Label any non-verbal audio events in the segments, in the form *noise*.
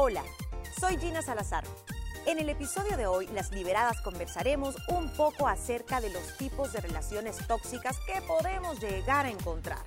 Hola, soy Gina Salazar. En el episodio de hoy, las liberadas conversaremos un poco acerca de los tipos de relaciones tóxicas que podemos llegar a encontrar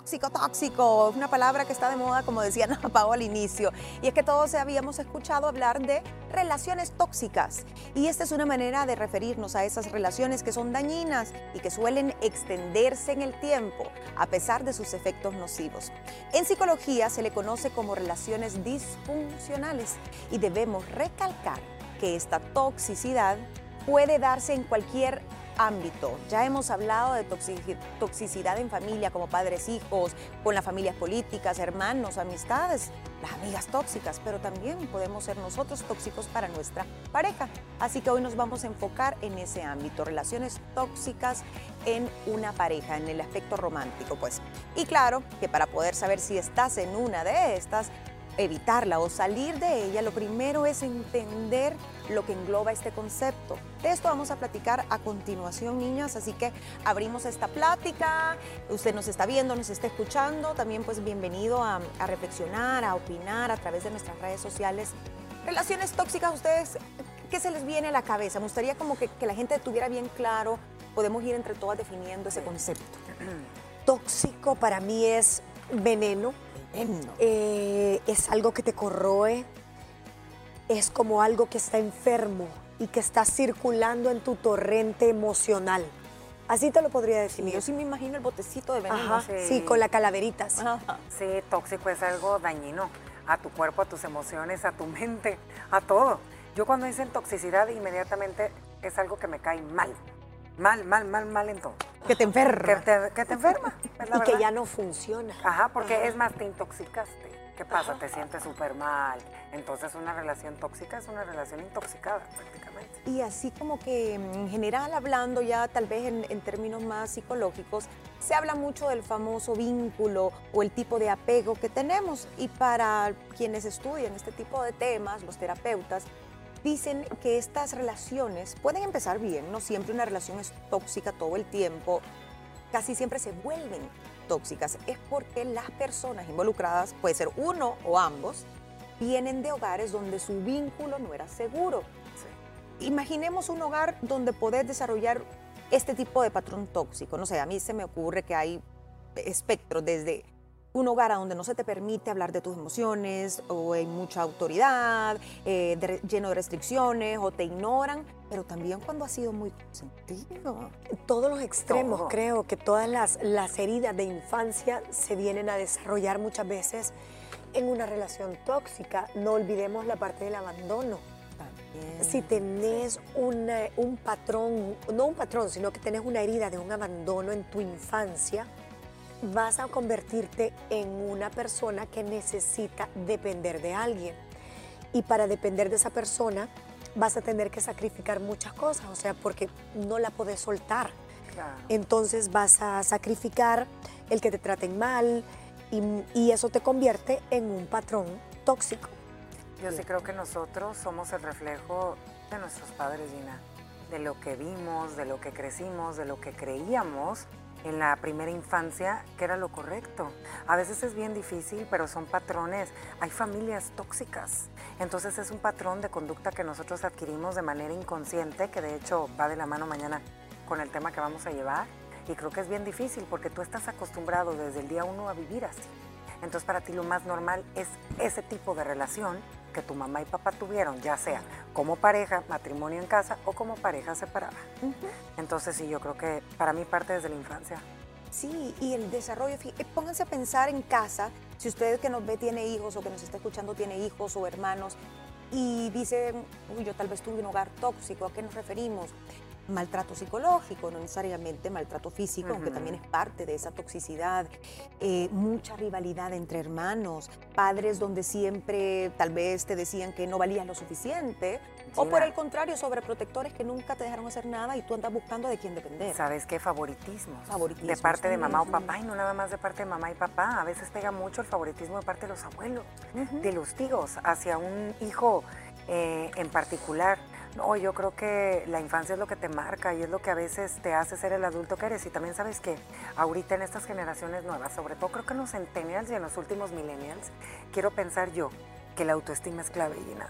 tóxico, tóxico, una palabra que está de moda, como decía *laughs* Ana Pau al inicio. Y es que todos habíamos escuchado hablar de relaciones tóxicas. Y esta es una manera de referirnos a esas relaciones que son dañinas y que suelen extenderse en el tiempo, a pesar de sus efectos nocivos. En psicología se le conoce como relaciones disfuncionales y debemos recalcar que esta toxicidad puede darse en cualquier ámbito. Ya hemos hablado de toxicidad en familia, como padres, hijos, con las familias políticas, hermanos, amistades, las amigas tóxicas, pero también podemos ser nosotros tóxicos para nuestra pareja. Así que hoy nos vamos a enfocar en ese ámbito, relaciones tóxicas en una pareja, en el aspecto romántico, pues. Y claro que para poder saber si estás en una de estas, evitarla o salir de ella, lo primero es entender lo que engloba este concepto. De esto vamos a platicar a continuación, niñas, así que abrimos esta plática. Usted nos está viendo, nos está escuchando, también pues bienvenido a, reflexionar, a opinar a través de nuestras redes sociales. Relaciones tóxicas, ustedes, ¿qué se les viene a la cabeza? Me gustaría como que, la gente tuviera bien claro, podemos ir entre todas definiendo ese concepto. *clears throat* Tóxico para mí es veneno, eh, es algo que te corroe, es como algo que está enfermo y que está circulando en tu torrente emocional. Así te lo podría definir. yo sí me imagino el botecito de veneno. sí. con la calaverita. Sí, tóxico es algo dañino a tu cuerpo, a tus emociones, a tu mente, a todo. Yo cuando dicen toxicidad, inmediatamente es algo que me cae mal. Mal, mal, mal, mal en todo. Que te enferma. Que te, enferma. y que ya no funciona. Ajá, porque es más, te intoxicaste. ¿Qué pasa? Te sientes súper mal. Entonces una relación tóxica es una relación intoxicada prácticamente. Y así como que mm, en general hablando ya tal vez en, en, términos más psicológicos, se habla mucho del famoso vínculo o el tipo de apego que tenemos. Y para quienes estudian este tipo de temas, los terapeutas, dicen que estas relaciones pueden empezar bien, no siempre una relación es tóxica todo el tiempo, casi siempre se vuelven tóxicas. Es porque las personas involucradas, puede ser uno o ambos, vienen de hogares donde su vínculo no era seguro. Imaginemos un hogar donde podés desarrollar este tipo de patrón tóxico. No sé, a mí se me ocurre que hay espectros desde un hogar a donde no se te permite hablar de tus emociones o hay mucha autoridad, eh, lleno de restricciones o te ignoran, pero también cuando ha sido muy consentido. Todos los extremos, creo que todas las, las heridas de infancia se vienen a desarrollar muchas veces en una relación tóxica. No olvidemos la parte del abandono. Si tenés un patrón, no un patrón, sino que tenés una herida de un abandono en tu infancia, vas a convertirte en una persona que necesita depender de alguien. Y para depender de esa persona vas a tener que sacrificar muchas cosas, o sea, porque no la puedes soltar. Entonces vas a sacrificar el que te traten mal y, y eso te convierte en un patrón tóxico. Yo sí creo que nosotros somos el reflejo de nuestros padres, Gina, de lo que vimos, de lo que crecimos, de lo que creíamos en la primera infancia que era lo correcto. A veces es bien difícil, pero son patrones. Hay familias tóxicas. Entonces es un patrón de conducta que nosotros adquirimos de manera inconsciente, que de hecho va de la mano mañana con el tema que vamos a llevar. Y creo que es bien difícil porque tú estás acostumbrado desde el día uno a vivir así. Entonces para ti lo más normal es ese tipo de relación que tu mamá y papá tuvieron, ya sea como pareja, matrimonio en casa o como pareja separada. Entonces sí, yo creo que para mí parte desde la infancia. Sí, y el desarrollo, eh, pónganse a pensar en casa, si usted que nos ve tiene hijos o que nos está escuchando tiene hijos o hermanos y dice, uy, yo tal vez tuve un hogar tóxico, ¿a qué nos referimos? Maltrato psicológico, no necesariamente maltrato físico, aunque también es parte de esa toxicidad, eh, mucha rivalidad entre hermanos, padres donde siempre tal vez te decían que no valías lo suficiente, o por el contrario, sobreprotectores que nunca te dejaron hacer nada y tú andas buscando de quién depender. ¿Sabes qué? Favoritismo. Favoritismo. De parte de mamá o papá y no nada más de parte de mamá y papá. A veces pega mucho el favoritismo de parte de los abuelos, de los tíos, hacia un hijo eh, en particular. No, yo creo que la infancia es lo que te marca y es lo que a veces te hace ser el adulto que eres. Y también sabes que ahorita en estas generaciones nuevas, sobre todo creo que en los centennials y en los últimos millennials, quiero pensar yo que la autoestima es clave, Gina.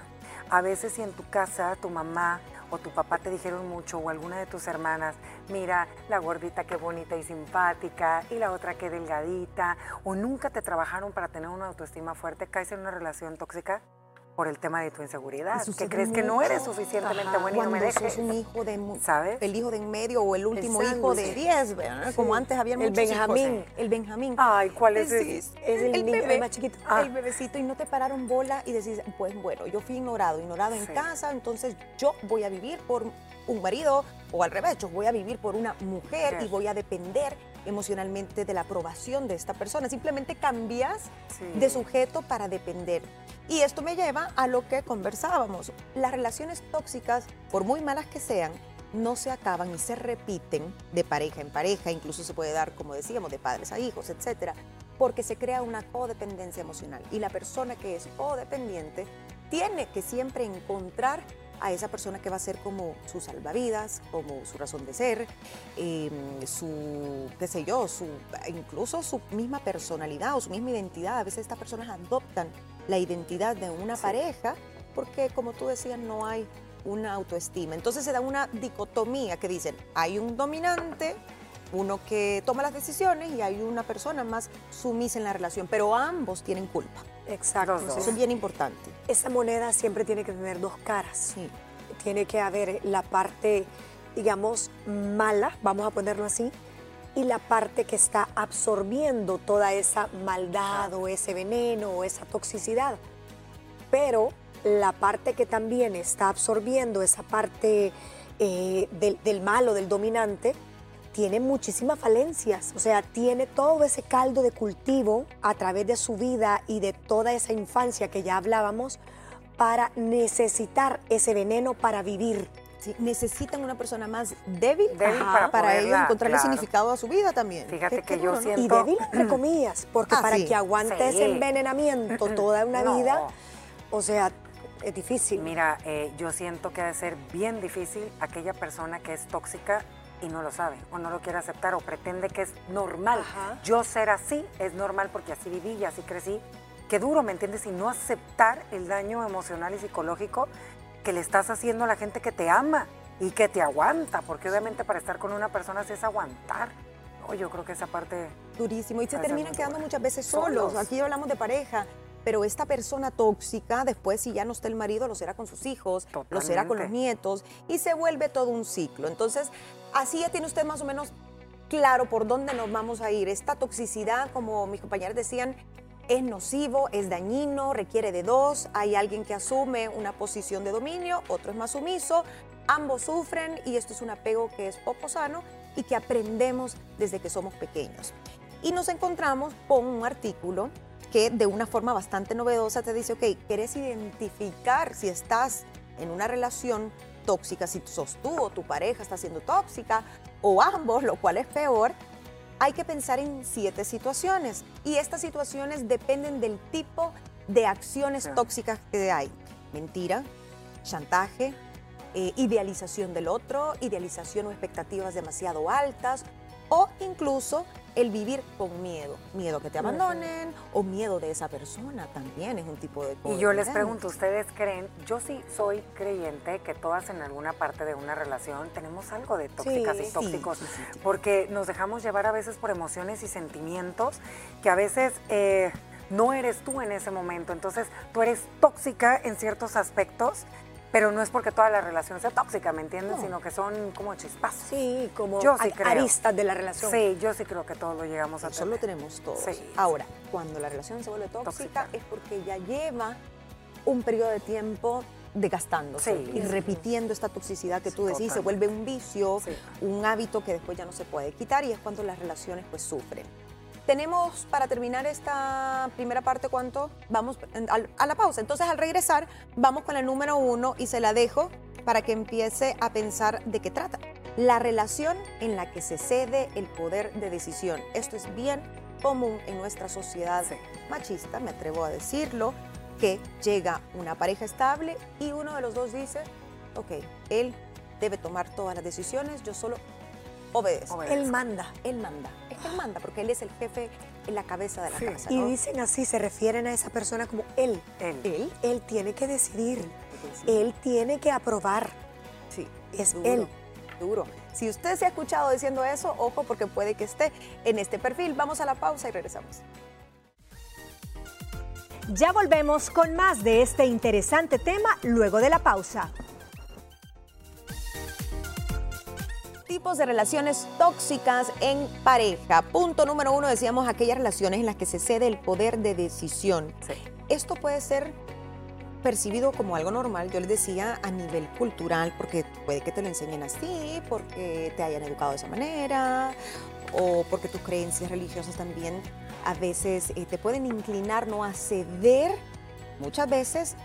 A veces si en tu casa tu mamá o tu papá te dijeron mucho o alguna de tus hermanas, mira, la gordita qué bonita y simpática y la otra qué delgadita, o nunca te trabajaron para tener una autoestima fuerte, caes en una relación tóxica, por el tema de tu inseguridad, que crees que no eres suficientemente bueno y no me dejes. un hijo de, ¿sabes? El hijo de en medio o el último hijo de 10, como antes había El Benjamín. El Benjamín. Ay, ¿cuál es Es el, bebé, más chiquito. El ah. bebecito y no te pararon bola y decís, pues bueno, yo fui ignorado, ignorado en casa, entonces yo voy a vivir por un marido o al revés, yo voy a vivir por una mujer y voy a depender emocionalmente de la aprobación de esta persona. Simplemente cambias de sujeto para depender. Y esto me lleva a lo que conversábamos. Las relaciones tóxicas, por muy malas que sean, no se acaban y se repiten de pareja en pareja, incluso se puede dar, como decíamos, de padres a hijos, etcétera, porque se crea una codependencia emocional. Y la persona que es codependiente tiene que siempre encontrar a esa persona que va a ser como su salvavidas, como su razón de ser, em, su, qué sé yo, su, incluso su misma personalidad o su misma identidad. A veces estas personas adoptan la identidad de una pareja porque, como tú decías, no hay una autoestima. Entonces se da una dicotomía que dicen, hay un dominante, uno que toma las decisiones y hay una persona más sumisa en la relación, pero ambos tienen culpa. Exacto. Eso es bien importante. Esa moneda siempre tiene que tener dos caras. Sí. Tiene que haber la parte, digamos, mala, vamos a ponerlo así, y la parte que está absorbiendo toda esa maldad o ese veneno o esa toxicidad. Pero la parte que también está absorbiendo esa parte eh, del, del malo, del dominante, tiene muchísimas falencias, o sea, tiene todo ese caldo de cultivo a través de su vida y de toda esa infancia que ya hablábamos para necesitar ese veneno para vivir. necesitan una persona más débil, para, para ello encontrarle significado a su vida también. Fíjate que yo siento... Y débil, entre comillas, porque ah, para que aguante ese envenenamiento *laughs* toda una vida, o sea, es difícil. Mira, eh, yo siento que ha de ser bien difícil aquella persona que es tóxica y no lo sabe o no lo quiere aceptar o pretende que es normal. Yo ser así es normal porque así viví y así crecí. Qué duro, ¿me entiendes? Y no aceptar el daño emocional y psicológico que le estás haciendo a la gente que te ama y que te aguanta, porque obviamente para estar con una persona así es aguantar. Oh, yo creo que esa parte... Durísimo. Y se terminan quedando muchas veces solos. Aquí hablamos de pareja pero esta persona tóxica, después si ya no está el marido, lo será con sus hijos, lo será con los nietos, y se vuelve todo un ciclo. Entonces, así ya tiene usted más o menos claro por dónde nos vamos a ir. Esta toxicidad, como mis compañeros decían, es nocivo, es dañino, requiere de dos, hay alguien que asume una posición de dominio, otro es más sumiso, ambos sufren y esto es un apego que es poco sano y que aprendemos desde que somos pequeños. Y nos encontramos con un artículo que de una forma bastante novedosa te dice, ok, ¿quieres identificar si estás en una relación tóxica, si sos tú o tu pareja está siendo tóxica, o ambos, lo cual es peor? Hay que pensar en siete situaciones y estas situaciones dependen del tipo de acciones tóxicas que hay. Mentira, chantaje, eh, idealización del otro, idealización o expectativas demasiado altas, o incluso el vivir con miedo, miedo que te abandonen o miedo de esa persona también es un tipo de Y yo les pregunto, ¿ustedes creen? Yo sí soy creyente que todas en alguna parte de una relación tenemos algo de tóxicas y tóxicos, porque nos dejamos llevar a veces por emociones y sentimientos que a veces eh, no eres tú en ese momento, entonces tú eres tóxica en ciertos aspectos pero no es porque toda la relación sea tóxica, ¿me entiendes? Sino que son como chispazos. Sí, como yo aristas de la relación. Sí, yo sí creo que todos lo llegamos a Eso lo tenemos todos. Ahora, cuando la relación se vuelve tóxica, es porque ya lleva un periodo de tiempo desgastándose y repitiendo esta toxicidad que tú decís, se vuelve un vicio, un hábito que después ya no se puede quitar y es cuando las relaciones pues sufren. Tenemos para terminar esta primera parte, ¿cuánto? Vamos a la pausa. Entonces, al regresar, vamos con el número uno y se la dejo para que empiece a pensar de qué trata. La relación en la que se cede el poder de decisión. Esto es bien común en nuestra sociedad machista, me atrevo a decirlo, que llega una pareja estable y uno de los dos dice, ok, él debe tomar todas las decisiones, yo solo obedece. Él manda. Él manda. Es que él manda porque él es el jefe en la cabeza de la Sí. casa. Y dicen así, se refieren a esa persona como él. Él. él, Él tiene que decidir. sí, Él tiene que aprobar. sí, Es duro, él. Duro. Si usted se ha escuchado diciendo eso, ojo porque puede que esté en este perfil. Vamos a la pausa y regresamos. Ya volvemos con más de este interesante tema luego de la pausa. Tipos de relaciones tóxicas en pareja. Punto número uno, decíamos aquellas relaciones en las que se cede el poder de decisión. Sí. Esto puede ser percibido como algo normal, yo les decía, a nivel cultural, porque puede que te lo enseñen así, porque te hayan educado de esa manera, o porque tus creencias religiosas también a veces eh, te pueden inclinar no a ceder muchas veces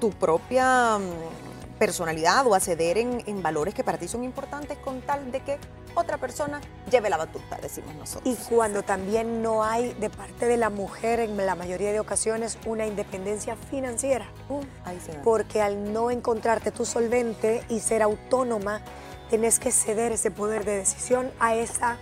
tu propia mm, personalidad o a ceder en, en valores que para ti son importantes con tal de que otra persona lleve la batuta, decimos nosotros. Y cuando también no hay de parte de la mujer en la mayoría de ocasiones una independencia financiera. Uh, ahí se va. Porque al no encontrarte tu solvente y ser autónoma, tenés que ceder ese poder de decisión a esa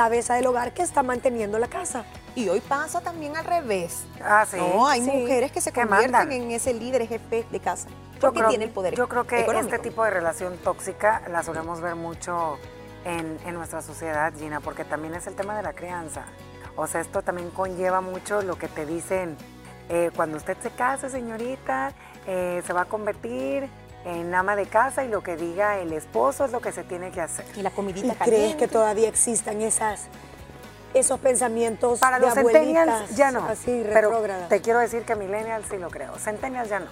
cabeza del hogar que está manteniendo la casa. Y hoy pasa también al revés. Ah, sí. No, hay sí. mujeres que se Que convierten mandan. en ese líder jefe de casa. Yo Porque creo- tiene el poder Yo creo que económico. este tipo de relación tóxica la solemos ver mucho en, en nuestra sociedad, Gina, porque también es el tema de la crianza. O sea, esto también conlleva mucho lo que te dicen, eh, cuando usted se case, señorita, eh, se va a convertir en ama de casa y lo que diga el esposo es lo que se tiene que hacer. Y la comidita ¿Y caliente. crees que todavía existan esas, esos pensamientos Para de los centennials ya no. así pero retrógradas? te quiero decir que millennials sí lo creo. Centennials ya no.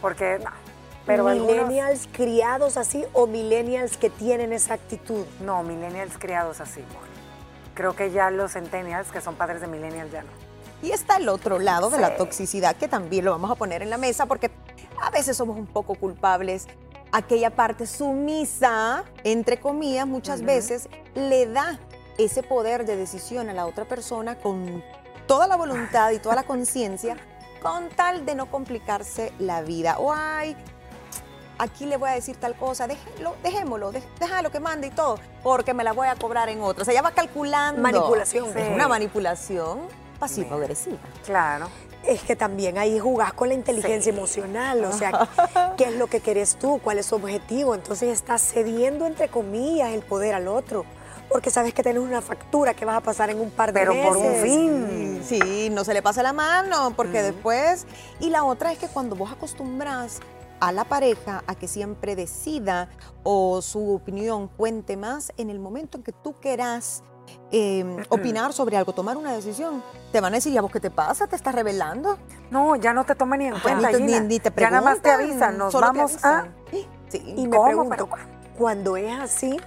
Porque no. Pero algunos- millennials criados así o millennials que tienen esa actitud. No, millennials criados así. Creo que ya los centennials, que son padres de millennials, ya no. Y está el otro lado de la toxicidad que también lo vamos a poner en la mesa porque a veces somos un poco culpables. Aquella parte sumisa, entre comillas, muchas veces le da ese poder de decisión a la otra persona con toda la voluntad y toda la conciencia con tal de no complicarse la vida. O ay, aquí le voy a decir tal cosa, déjelo, dejémoslo, dej- déjalo que mande y todo, porque me la voy a cobrar en otra. O sea, ya va calculando. Manipulación. Es Sí. una manipulación pasivo-agresiva. Claro. Es que también ahí jugás con la inteligencia Sí. emocional, o sea, *laughs* ¿qué es lo que querés tú? ¿Cuál es tu objetivo? Entonces estás cediendo, entre comillas, el poder al otro, porque sabes que tienes una factura que vas a pasar en un par de Pero meses. por un fin. Sí, no se le pasa la mano, porque Ujú. después... Y la otra es que cuando vos acostumbras a la pareja a que siempre decida o su opinión cuente más, en el momento en que tú quieras eh, opinar sobre algo, tomar una decisión, te van a decir, ¿y a vos qué te pasa? ¿Te estás revelando? No, ya no te toman ni en cuenta, ni, Gina. ni- ni te ya nada más te preguntan, avisan, nos vamos a... Sí. Y me ¿Cómo? pregunto, cuando es así,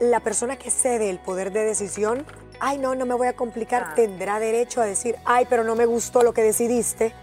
la persona que cede el poder de decisión, ay, no, no me voy a complicar, Ah. tendrá derecho a decir, ay, pero no me gustó lo que decidiste.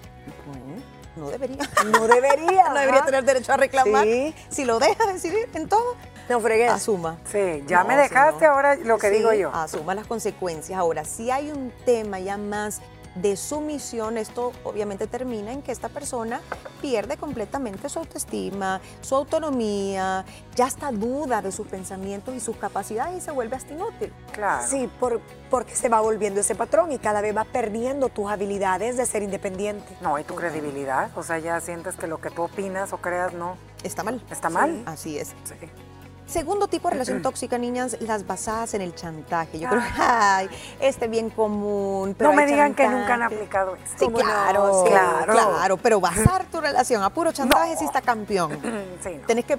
No debería. No debería. *laughs* no debería tener derecho a reclamar. Sí. Si lo deja decidir en todo, No fregues. asuma. Sí, ya No, me dejaste, no. ahora lo que Sí. digo yo. asuma las consecuencias. Ahora, si hay un tema ya más de sumisión, esto obviamente termina en que esta persona pierde completamente su autoestima, su autonomía, ya está duda de sus pensamientos y sus capacidades y se vuelve hasta inútil. Claro. Sí, por, porque se va volviendo ese patrón y cada vez vas perdiendo tus habilidades de ser independiente. No, y tu credibilidad. O sea, ya sientes que lo que tú opinas o creas no Está mal. está mal. Así es. Sí. Segundo tipo de relación *clears throat* tóxica, niñas, las basadas en el chantaje. Yo creo que ay, este bien común. Pero No me digan que nunca han aplicado esto. Sí, claro, Sí. claro, claro, pero basar *clears throat* tu relación a puro chantaje No. sí está campeón. *clears throat* Sí, no. Tenés que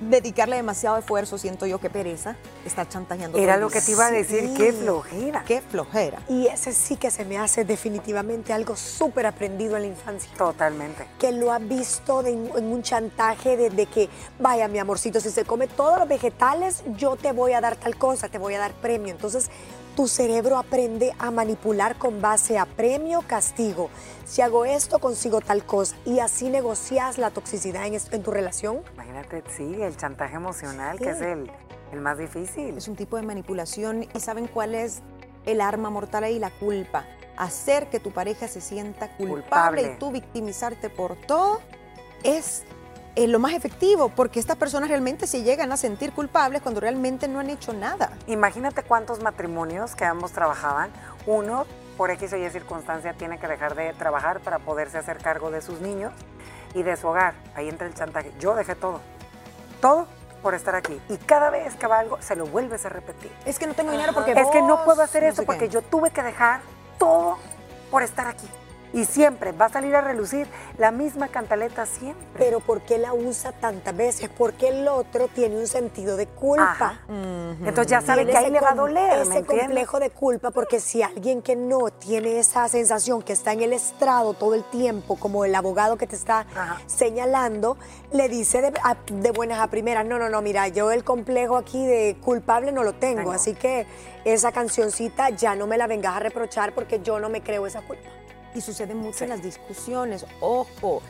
dedicarle demasiado esfuerzo, siento yo, qué pereza estar chantajeando. Era lo que te iba a decir, Sí. qué flojera. Qué flojera. Y ese sí que se me hace definitivamente algo súper aprendido en la infancia. Totalmente. Que lo has visto de- en un chantaje de, de que, vaya mi amorcito, si se come todos los vegetales, yo te voy a dar tal cosa, te voy a dar premio. Entonces, tu cerebro aprende a manipular con base a premio, castigo. Si hago esto, consigo tal cosa. Y así negocias la toxicidad en tu relación. Imagínate, sí, el chantaje emocional, Sí. que es el, el más difícil. Es un tipo de manipulación y ¿saben cuál es el arma mortal ahí? La culpa. Hacer que tu pareja se sienta culpable, Culpable. y tú victimizarte por todo es es lo más efectivo, porque estas personas realmente se llegan a sentir culpables cuando realmente no han hecho nada. Imagínate cuántos matrimonios que ambos trabajaban, uno por X o Y circunstancia tiene que dejar de trabajar para poderse hacer cargo de sus niños y de su hogar. Ahí entra el chantaje. Yo dejé todo. Todo por estar aquí. Y cada vez que va algo, se lo vuelves a repetir. Es que no tengo dinero porque Es que no puedo hacer no eso porque qué. yo tuve que dejar todo por estar aquí. Y siempre va a salir a relucir la misma cantaleta siempre. Pero ¿por qué la usa tantas veces? Porque el otro tiene un sentido de culpa. Ajá. Entonces ya sabe que ahí ese le va a doler, ¿me Ese complejo de culpa, porque si alguien que no tiene esa sensación, que está en el estrado todo el tiempo, como el abogado que te está Ajá. señalando, le dice de, a- de buenas a primeras, no, no, no, mira, yo el complejo aquí de culpable no lo tengo, Tengo. así que esa cancioncita ya no me la vengas a reprochar porque yo no me creo esa culpa. Y sucede mucho Sí. en las discusiones. Ojo,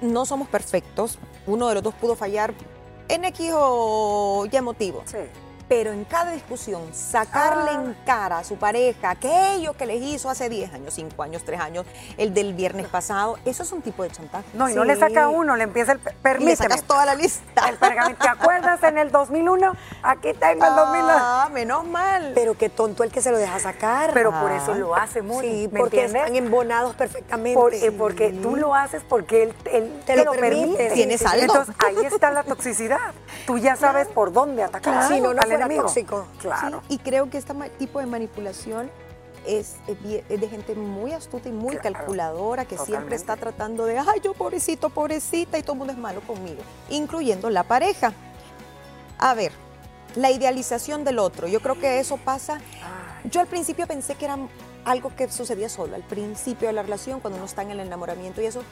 no somos perfectos. Uno de los dos pudo fallar en X o Y motivo. Sí. Pero en cada discusión, sacarle Ah. en cara a su pareja aquello que les hizo hace 10 años, 5 años, 3 años, el del viernes pasado, eso es un tipo de chantaje. No, y no le saca uno, le empieza el... pe- Y le Permíteme. sacas toda la lista. El pergamento. ¿Te acuerdas en el 2001? Aquí tengo el 2001. Ah, menos mal. Pero qué tonto el que se lo deja sacar. Pero por Ah. eso lo hace muy sí, ¿me porque entiendes? están embonados perfectamente. Por- eh, porque tú lo haces porque él, él Te lo permite. Tienes algo. Entonces ahí está la toxicidad. Tú ya sabes por dónde atacar Claro. Si no, no tóxico. Claro. Sí, y creo que este tipo de manipulación es, es de gente muy astuta y muy Claro, calculadora que siempre está tratando de, ay, yo pobrecito, pobrecita, y todo el mundo es malo conmigo, incluyendo la pareja. A ver, la idealización del otro, yo creo que eso pasa. Yo al principio pensé que era algo que sucedía solo, al principio de la relación, cuando uno está en el enamoramiento y eso.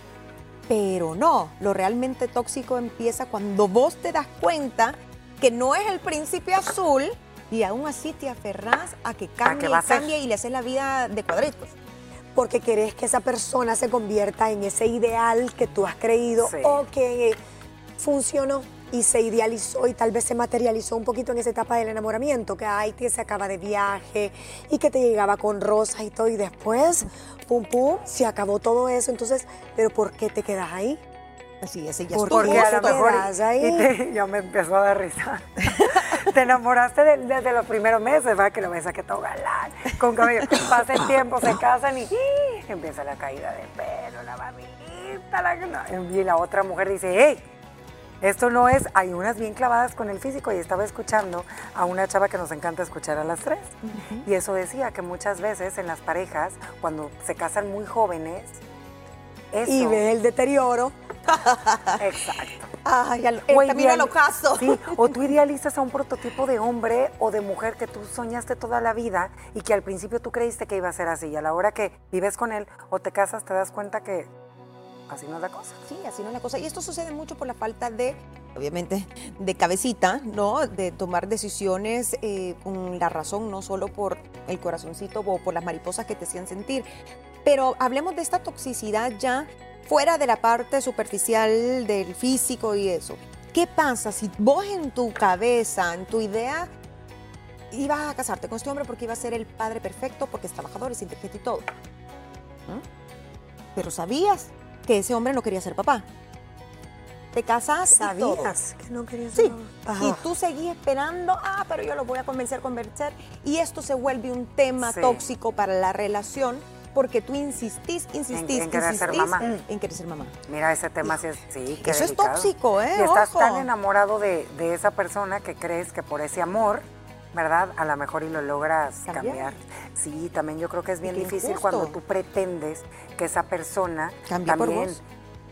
Pero no, lo realmente tóxico empieza cuando vos te das cuenta que no es el príncipe azul y aún así te aferrás a que cambie a cambie y le haces la vida de cuadritos. porque querés que esa persona se convierta en ese ideal que tú has creído Sí. o que funcionó y se idealizó y tal vez se materializó un poquito en esa etapa del enamoramiento, que ay, que se acaba de viaje y que te llegaba con rosas y todo y después, pum, pum, se acabó todo eso. Entonces, ¿pero por qué te quedas ahí? Así es, ella ¿Por estuvo. qué Porque a lo mejor ahí? *laughs* te- ya me empezó a dar risa. *laughs* te enamoraste de- desde los primeros meses, ¿verdad? Que lo ves que todo galán, con cabello. Pasa el tiempo, se casan y empieza la caída de pelo, la barbita, la... y la otra mujer dice, hey, esto no es, hay unas bien clavadas con el físico y estaba escuchando a una chava que nos encanta escuchar a las tres. Y eso decía que muchas veces en las parejas, cuando se casan muy jóvenes, eso... Y ves el deterioro. *laughs* Exacto. Ay, al- O al ideali- ocaso. Sí, o tú idealizas a un prototipo de hombre o de mujer que tú soñaste toda la vida y que al principio tú creíste que iba a ser así. Y a la hora que vives con él o te casas, te das cuenta que así no es la cosa. Sí, así no es la cosa. Y esto sucede mucho por la falta de, obviamente, de cabecita, ¿no? De tomar decisiones eh, con la razón, no solo por el corazoncito o por las mariposas que te hacían sentir. Pero hablemos de esta toxicidad ya fuera de la parte superficial del físico y eso. ¿Qué pasa si vos en tu cabeza, en tu idea, ibas a casarte con este hombre porque iba a ser el padre perfecto, porque es trabajador, es inteligente y todo? ¿Mm? Pero sabías que ese hombre no quería ser papá. Te casas y. ¿Sabías que no querías Sí, Ajá. y tú seguís esperando, ah, pero yo lo voy a convencer, convencer, y esto se vuelve un tema Sí. tóxico para la relación porque tú insistís, insistís, en querer ser insistís mamá. en querer ser mamá. Mira, ese tema sí es, sí, qué Eso es tóxico, ¿eh? Y estás Ojo. tan enamorado de, de esa persona que crees que por ese amor, ¿verdad? A lo mejor y lo logras Cambiar. cambiar. Sí, también yo creo que es bien difícil injusto. cuando tú pretendes que esa persona Cambie por también vos.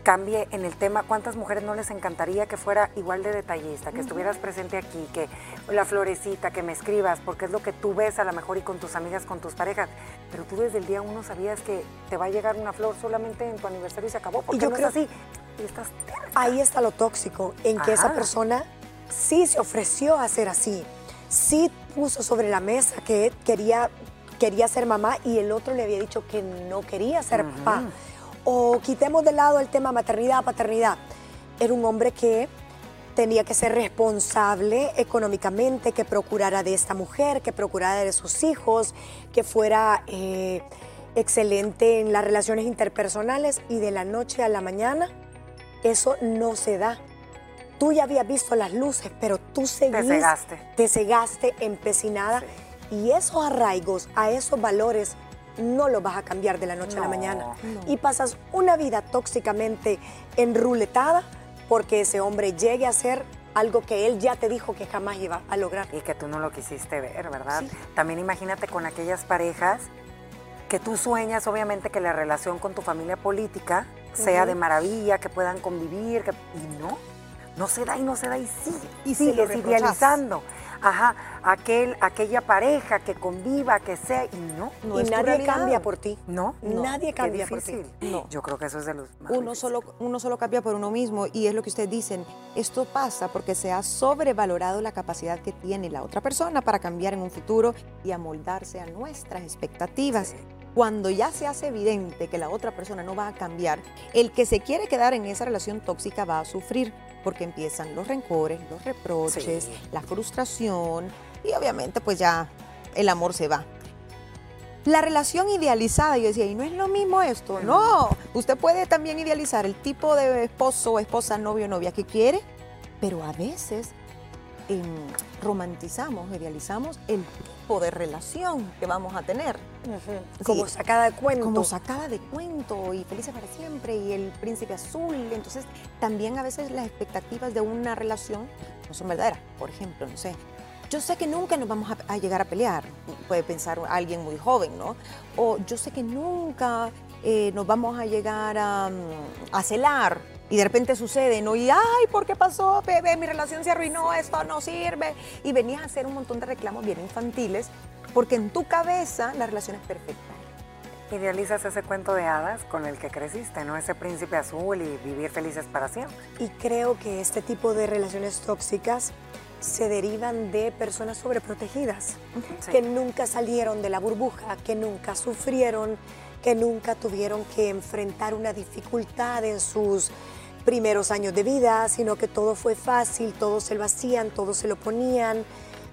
Cambie en el tema. ¿Cuántas mujeres no les encantaría que fuera igual de detallista, que estuvieras presente aquí, que la florecita, que me escribas, porque es lo que tú ves a lo mejor y con tus amigas, con tus parejas, pero tú desde el día uno sabías que te va a llegar una flor solamente en tu aniversario y se acabó, porque yo no creo- es así. Y estás terca. Ahí está lo tóxico, en que esa persona sí se ofreció a ser así, sí puso sobre la mesa que quería, quería ser mamá y el otro le había dicho que no quería ser papá. O quitemos de lado el tema maternidad, paternidad. Era un hombre que tenía que ser responsable económicamente, que procurara de esta mujer, que procurara de sus hijos, que fuera eh, excelente en las relaciones interpersonales y de la noche a la mañana eso no se da. Tú ya habías visto las luces, pero tú seguís, Te cegaste. te cegaste, empecinada. Y esos arraigos, a esos valores, no los vas a cambiar de la noche a la mañana. no. Y pasas una vida tóxicamente enruletada porque ese hombre llegue a hacer algo que él ya te dijo que jamás iba a lograr. Y que tú no lo quisiste ver, ¿verdad? También imagínate con aquellas parejas que tú sueñas, obviamente, que la relación con tu familia política sea de maravilla, que puedan convivir, que, y no, no se da y no se da y sigue, Y lo sigues reprochas. idealizando. Ajá, aquel, aquella pareja que conviva, que sea, y no, No y es nadie realidad. cambia por ti. no. Nadie cambia por ti. No. Yo creo que eso es de los más Uno difíciles. solo, uno solo cambia por uno mismo y es lo que ustedes dicen. Esto pasa porque se ha sobrevalorado la capacidad que tiene la otra persona para cambiar en un futuro y amoldarse a nuestras expectativas. Cuando ya se hace evidente que la otra persona no va a cambiar, el que se quiere quedar en esa relación tóxica va a sufrir porque empiezan los rencores, los reproches, Sí. la frustración y obviamente pues ya el amor se va. La relación idealizada, yo decía, y no es lo mismo esto, no. Usted puede también idealizar el tipo de esposo, esposa, novio, novia que quiere, pero a veces em, romantizamos, idealizamos el tipo de relación que vamos a tener. Como Sí. sacada de cuento. Como sacada de cuento y felices para siempre y el príncipe azul. Entonces, también a veces las expectativas de una relación no son verdaderas. Por ejemplo, no sé, yo sé que nunca nos vamos a, a llegar a pelear, puede pensar alguien muy joven, ¿no? O yo sé que nunca eh, nos vamos a llegar a, mm, a celar. Y de repente sucede, ¿no? Y, ay, ¿por qué pasó, bebé? Mi relación se arruinó, esto no sirve. Y venías a hacer un montón de reclamos bien infantiles, porque en tu cabeza la relación es perfecta. Idealizas ese cuento de hadas con el que creciste, ¿no? Ese príncipe azul y vivir felices para siempre. Y creo que este tipo de relaciones tóxicas se derivan de personas sobreprotegidas, Sí. que nunca salieron de la burbuja, que nunca sufrieron, que nunca tuvieron que enfrentar una dificultad en sus primeros años de vida, sino que todo fue fácil, todo se lo hacían, todo se lo ponían,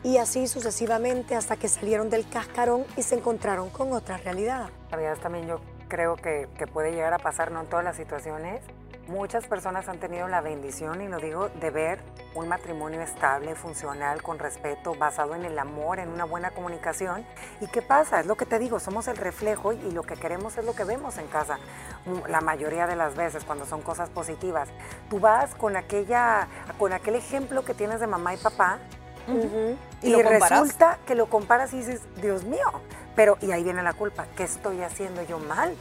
y así sucesivamente hasta que salieron del cascarón y se encontraron con otra realidad. Sabías también yo creo que, que puede llegar a pasar, no en todas las situaciones. Muchas personas han tenido la bendición, y lo digo, de ver un matrimonio estable, funcional, con respeto, basado en el amor, en una buena comunicación. ¿Y qué pasa? Es lo que te digo, somos el reflejo y lo que queremos es lo que vemos en casa. La mayoría de las veces, cuando son cosas positivas, tú vas con, aquella, con aquel ejemplo que tienes de mamá y papá ¿Y y, resulta que lo comparas y dices, Dios mío, pero y ahí viene la culpa, ¿qué estoy haciendo yo mal?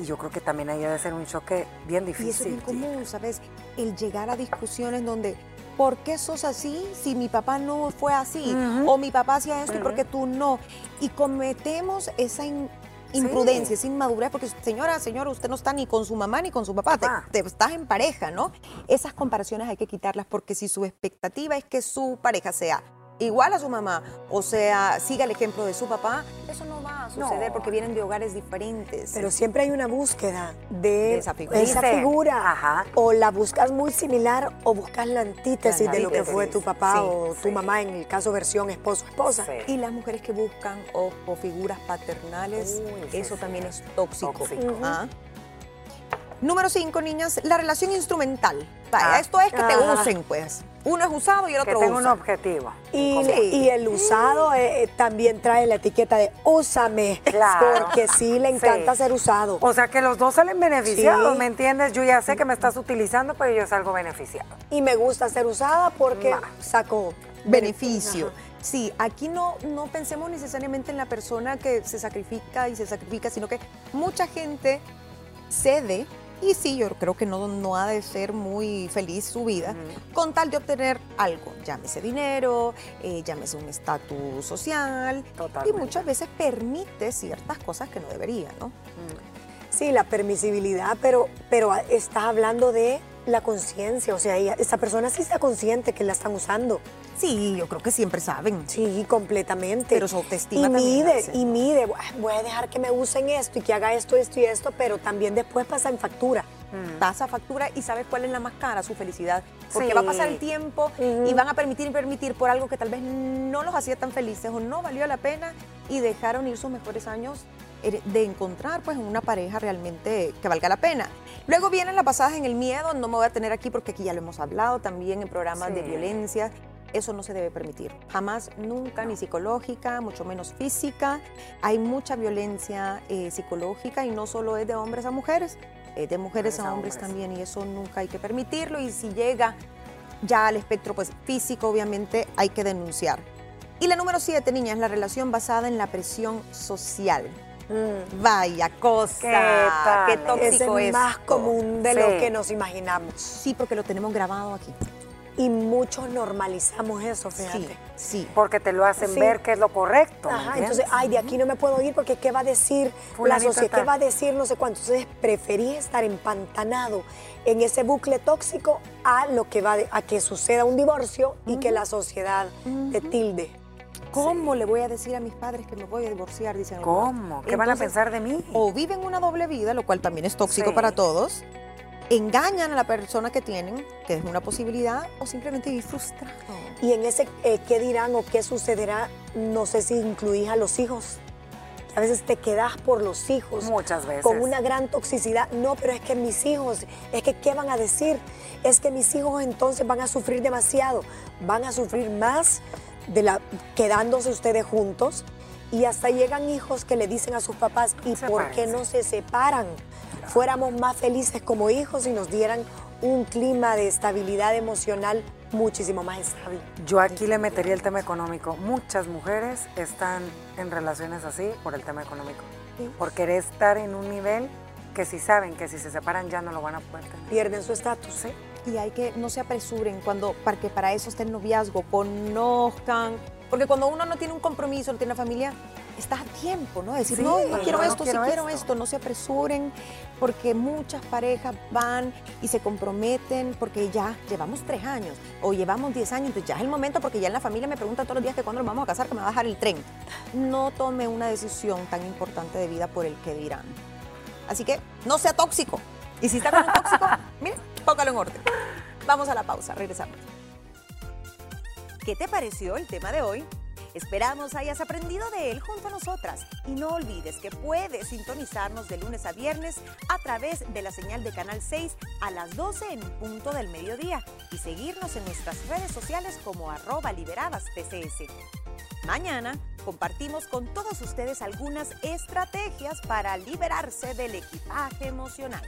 Y yo creo que también ahí debe ser un choque bien Y eso es bien difícil. común, ¿sabes? El llegar a discusiones donde, ¿por qué sos así si mi papá no fue así? O mi papá hacía esto y por qué tú no. Y cometemos esa in- imprudencia, esa inmadurez, porque señora, señor, usted no está ni con su mamá ni con su papá, te, te- estás en pareja, ¿no? Esas comparaciones hay que quitarlas porque si su expectativa es que su pareja sea igual a su mamá, o sea, siga el ejemplo de su papá, eso no va a suceder No. porque vienen de hogares diferentes. Pero siempre hay una búsqueda de, De esa figura. esa figura. ajá. O la buscas muy similar o buscas la antítesis La de lo que fue tu papá sí, o tu sí. mamá, en el caso versión esposo-esposa. Sí. Y las mujeres que buscan o, o figuras paternales, Uy, eso también es tóxico. Tóxico. Ah. Número cinco, niñas, la relación instrumental. Ah. esto es que te Ah. usen, pues. Uno es usado y el Que otro tenga un objetivo. Y, Sí. y el usado eh, eh, también trae la etiqueta de úsame, Claro. porque sí le encanta Sí. ser usado. O sea que los dos salen beneficiados, Sí. ¿me entiendes? Yo ya sé que me estás utilizando, pero yo salgo beneficiado. Y me gusta ser usada porque saco beneficio. Ajá. Sí, aquí no, no pensemos necesariamente en la persona que se sacrifica y se sacrifica, sino que mucha gente cede, y sí, yo creo que no, no ha de ser muy feliz su vida, con tal de obtener algo, llámese dinero, eh, llámese un estatus social, Totalmente. y muchas veces permite ciertas cosas que no debería, ¿no? Sí, la permisibilidad, pero, pero estás hablando de la conciencia, o sea, ella- esa persona sí está consciente que la están usando. Sí, yo creo que siempre saben. Sí, completamente. Pero su autoestima Y mide, y mide, "Buah, voy a dejar que me usen esto y que haga esto, esto y esto, pero también después pasa en factura. pasa factura y sabes cuál es la más cara, su felicidad. Porque Sí. va a pasar el tiempo y van a permitir y permitir por algo que tal vez no los hacía tan felices o no valió la pena y dejaron ir sus mejores años er- de encontrar pues una pareja realmente que valga la pena. Luego vienen las basadas en el miedo, no me voy a tener aquí porque aquí ya lo hemos hablado también en programas de violencia. Eso no se debe permitir. Jamás, nunca, ni psicológica, mucho menos física. Hay mucha violencia eh, psicológica y no solo es de hombres a mujeres, es de mujeres a hombres hombres. también y eso nunca hay que permitirlo. Y si llega ya al espectro pues, físico, obviamente hay que denunciar. Y la número siete, niña, es la relación basada en la presión social. Vaya cosa. ¿Qué? Qué tóxico es es. más común de Sí. lo que nos imaginamos. Sí, porque lo tenemos grabado aquí. Y muchos normalizamos eso, fíjate. Sí, sí. Porque te lo hacen Sí. ver que es lo correcto. ¿me Ajá, entonces, ay, de aquí no me puedo ir porque ¿qué va a decir Fulanito la sociedad? ¿Qué va a decir no sé cuánto? Entonces, preferí estar empantanado en ese bucle tóxico a lo que va de- a que suceda un divorcio y que la sociedad te tilde. ¿Cómo le voy a decir a mis padres que me voy a divorciar? Dicen. ¿Cómo? ¿Qué van a pensar de mí? O viven una doble vida, lo cual también es tóxico Sí. para todos. Engañan a la persona que tienen, que es una posibilidad, o simplemente vivir frustrado. Y en ese eh, qué dirán o qué sucederá, no sé si incluís a los hijos. A veces te quedas por los hijos. Muchas veces. Con una gran toxicidad. No, pero es que mis hijos, es que ¿qué van a decir? Es que mis hijos entonces van a sufrir demasiado. Van a sufrir más de la, quedándose ustedes juntos. Y hasta llegan hijos que le dicen a sus papás, ¿y por qué no se separan? Fuéramos más felices como hijos y nos dieran un clima de estabilidad emocional muchísimo más estable. Yo aquí le metería el tema económico. Muchas mujeres están en relaciones así por el tema económico. Por querer estar en un nivel que si saben que si se separan ya no lo van a poder tener. Pierden su estatus. Sí. Y hay que, no se apresuren cuando, para que para eso esté el noviazgo, conozcan. Porque cuando uno no tiene un compromiso, no tiene una familia, está a tiempo, ¿no? Decir, Sí, no, no quiero no, no esto, quiero sí quiero esto. esto, no se apresuren, porque muchas parejas van y se comprometen porque ya llevamos tres años o llevamos diez años, entonces ya es el momento porque ya en la familia me preguntan todos los días que cuándo nos vamos a casar, que me va a bajar el tren. No tome una decisión tan importante de vida por el que dirán. Así que no sea tóxico. Y si está con un tóxico, *laughs* mire, póngalo en orden. Vamos a la pausa, regresamos. ¿Qué te pareció el tema de hoy? Esperamos hayas aprendido de él junto a nosotras y no olvides que puedes sintonizarnos de lunes a viernes a través de la señal de Canal 6 a las 12 en punto del mediodía y seguirnos en nuestras redes sociales como arroba liberadas TCS. Mañana compartimos con todos ustedes algunas estrategias para liberarse del equipaje emocional.